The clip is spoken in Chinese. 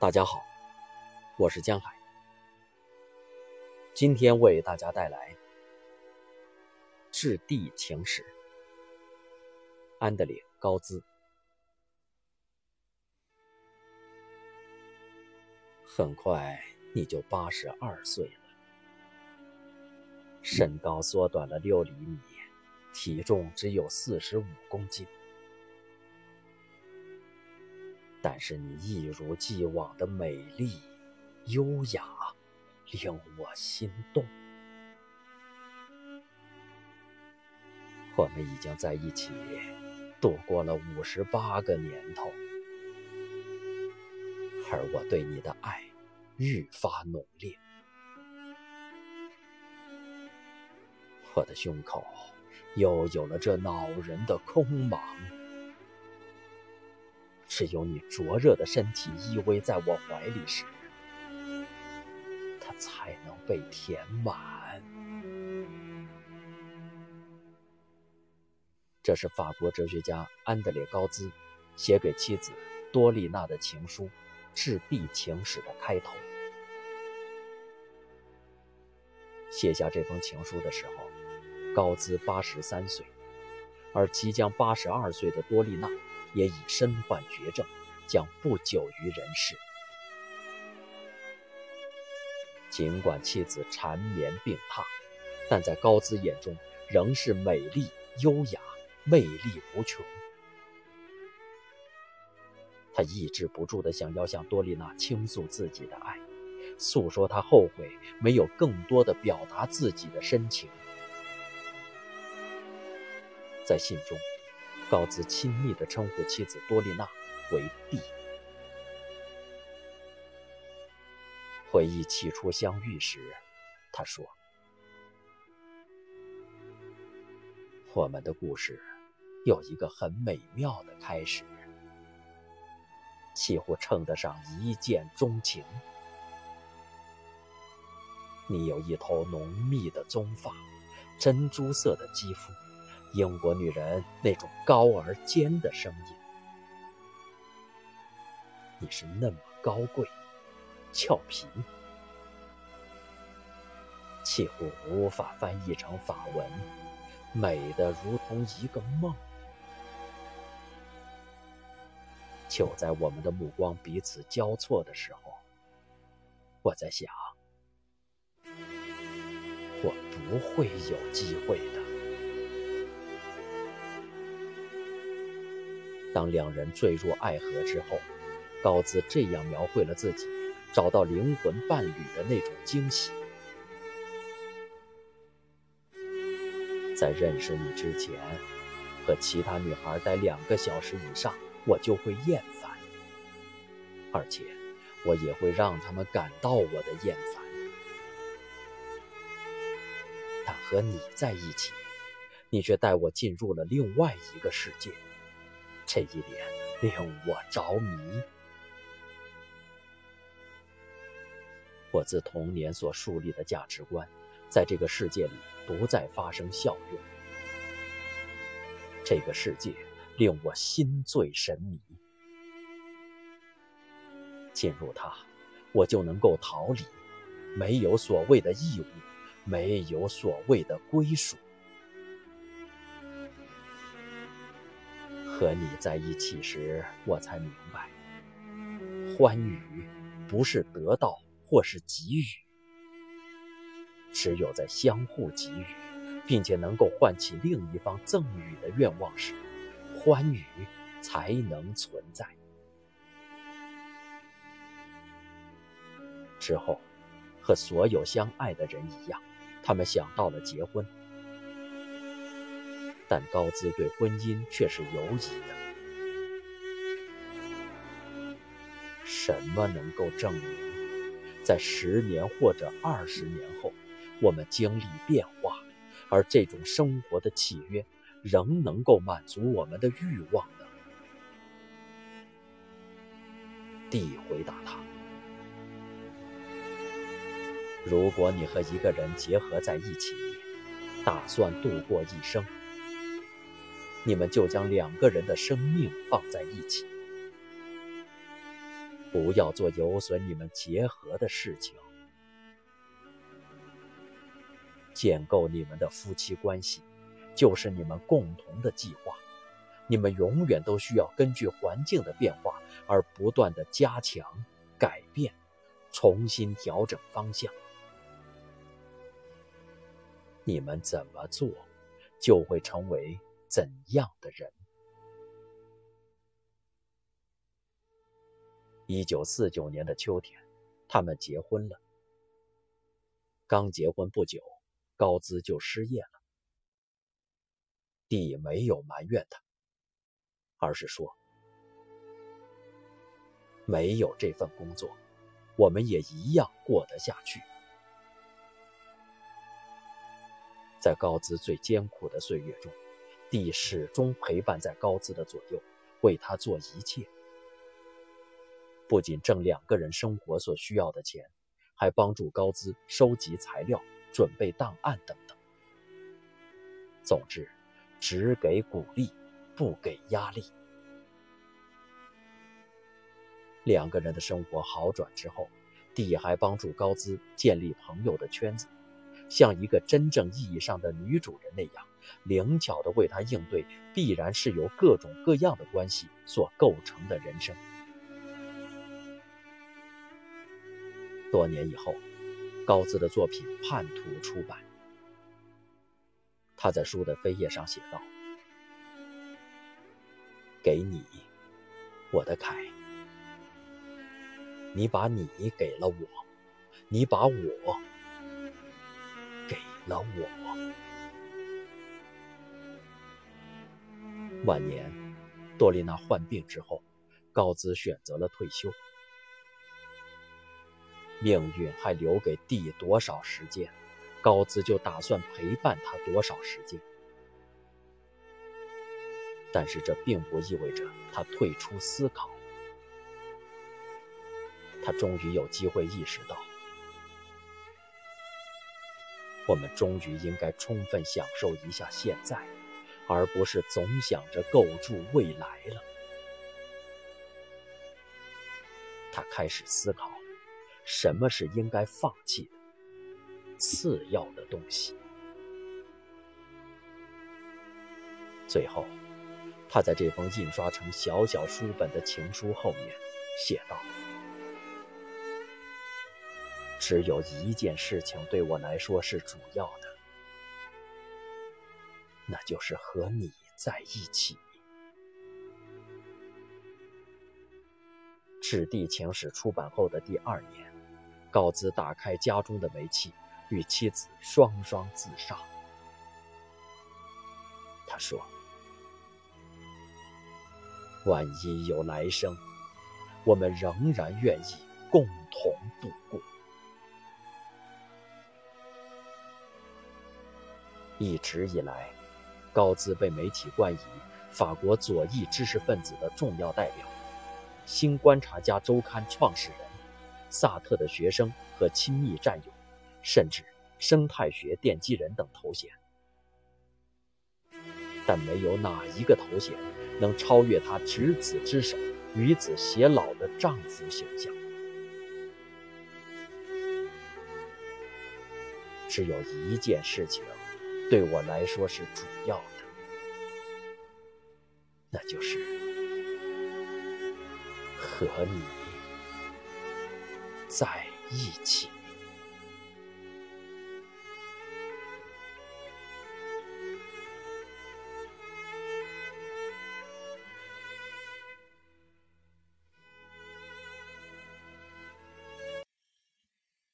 大家好，我是江海。今天为大家带来《质地情史》，安德烈·高兹。很快你就八十二岁了，身高缩短了六厘米，体重只有四十五公斤。但是你一如既往的美丽、优雅，令我心动。我们已经在一起度过了五十八个年头，而我对你的爱愈发浓烈。我的胸口又有了这恼人的空茫。只有你灼热的身体依偎在我怀里时，它才能被填满。这是法国哲学家安德烈·高兹写给妻子多丽娜的情书《致地情史》的开头。写下这封情书的时候，高兹八十三岁，而即将八十二岁的多丽娜。也已身患绝症，将不久于人世。尽管妻子缠绵病榻，但在高兹眼中仍是美丽、优雅、魅力无穷。他抑制不住的想要向多丽娜倾诉自己的爱，诉说他后悔没有更多的表达自己的深情。在信中。告辞亲密地称呼妻子多丽娜为“弟”。回忆起初相遇时，他说：“我们的故事有一个很美妙的开始，几乎称得上一见钟情。你有一头浓密的棕发，珍珠色的肌肤。”英国女人那种高而尖的声音，你是那么高贵、俏皮，几乎无法翻译成法文，美得如同一个梦。就在我们的目光彼此交错的时候，我在想，我不会有机会的。当两人坠入爱河之后，高兹这样描绘了自己找到灵魂伴侣的那种惊喜：在认识你之前，和其他女孩待两个小时以上，我就会厌烦，而且我也会让他们感到我的厌烦。但和你在一起，你却带我进入了另外一个世界。这一点令我着迷。我自童年所树立的价值观，在这个世界里不再发生效用。这个世界令我心醉神迷。进入它，我就能够逃离，没有所谓的义务，没有所谓的归属。和你在一起时，我才明白，欢愉不是得到或是给予，只有在相互给予，并且能够唤起另一方赠予的愿望时，欢愉才能存在。之后，和所有相爱的人一样，他们想到了结婚。但高兹对婚姻却是犹疑的。什么能够证明，在十年或者二十年后，我们经历变化，而这种生活的契约仍能够满足我们的欲望呢？地回答他：“如果你和一个人结合在一起，打算度过一生。”你们就将两个人的生命放在一起。不要做有损你们结合的事情。建构你们的夫妻关系，就是你们共同的计划。你们永远都需要根据环境的变化而不断的加强、改变、重新调整方向。你们怎么做，就会成为怎样的人。一九四九年的秋天，他们结婚了。刚结婚不久，高兹就失业了。弟没有埋怨他。而是说，没有这份工作，我们也一样过得下去。在高兹最艰苦的岁月中，弟始终陪伴在高兹的左右，为他做一切。不仅挣两个人生活所需要的钱，还帮助高兹收集材料、准备档案等等。总之，只给鼓励。不给压力。两个人的生活好转之后，弟还帮助高兹建立朋友的圈子，像一个真正意义上的女主人那样，灵巧地为他应对必然是由各种各样的关系所构成的人生。多年以后，高兹的作品《叛徒》出版，他在书的扉页上写道。给你，我的凯，你把你给了我，你把我了我。晚年，多丽娜患病之后，高兹选择了退休。命运还留给弟多少时间，高兹就打算陪伴他多少时间。但是这并不意味着他退出思考。他终于有机会意识到，我们终于应该充分享受一下现在，而不是总想着构筑未来了。他开始思考，什么是应该放弃的、次要的东西。最后。他在这封印刷成小小书本的情书后面写道：“只有一件事情对我来说是主要的，那就是和你在一起。”《赤地情史》出版后的第二年，高兹打开家中的煤气，与妻子双双自杀。他说。万一有来生，我们仍然愿意共同度过。一直以来，高兹被媒体冠以“法国左翼知识分子的重要代表”、“新观察家周刊创始人”、“萨特的学生和亲密战友”，甚至“生态学奠基人”等头衔，但没有哪一个头衔。能超越他执子之手、与子偕老的丈夫形象。只有一件事情，对我来说是主要的，那就是和你在一起。